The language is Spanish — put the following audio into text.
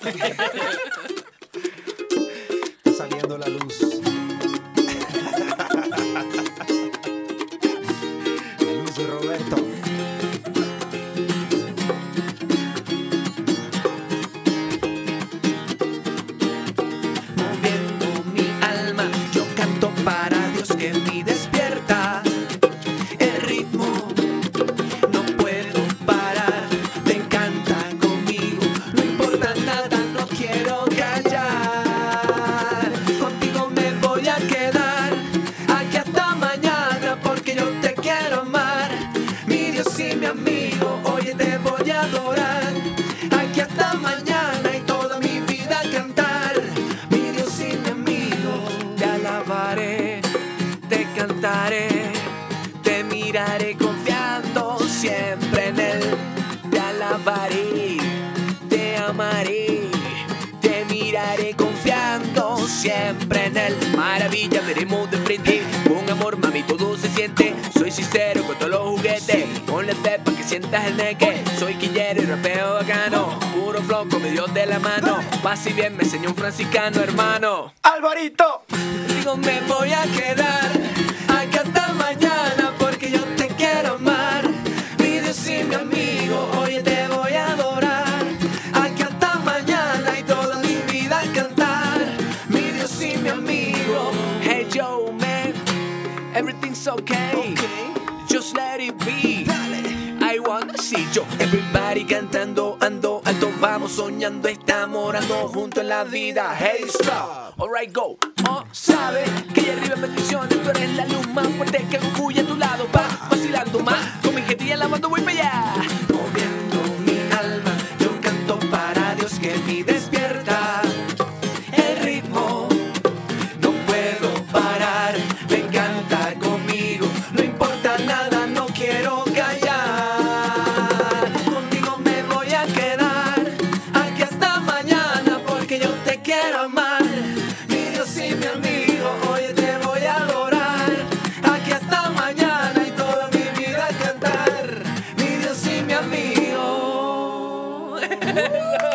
Saliendo la luz. Cantaré, te miraré confiando siempre en Él. Te alabaré, te amaré, te miraré confiando siempre en Él. Maravilla, veremos de frente. Con amor, mami, todo se siente. Soy sincero con todos los juguetes. Ponle fe pa' que sientas el neque. Soy quillero y rapeo bacano. Puro flow con mi Dios de la mano. Paz y bien me enseñó un franciscano, hermano. ¡Alvarito! Digo, me voy a quedar mi amigo. Hey, yo, man, everything's okay. Just let it be. I wanna see yo, everybody cantando, ando alto, vamos soñando, estamos orando junto en la vida. Hey, stop, alright, go. Oh, sabe que allá arriba en bendiciones, tú eres la luz más fuerte que orgullo a tu lado, va. Ooh.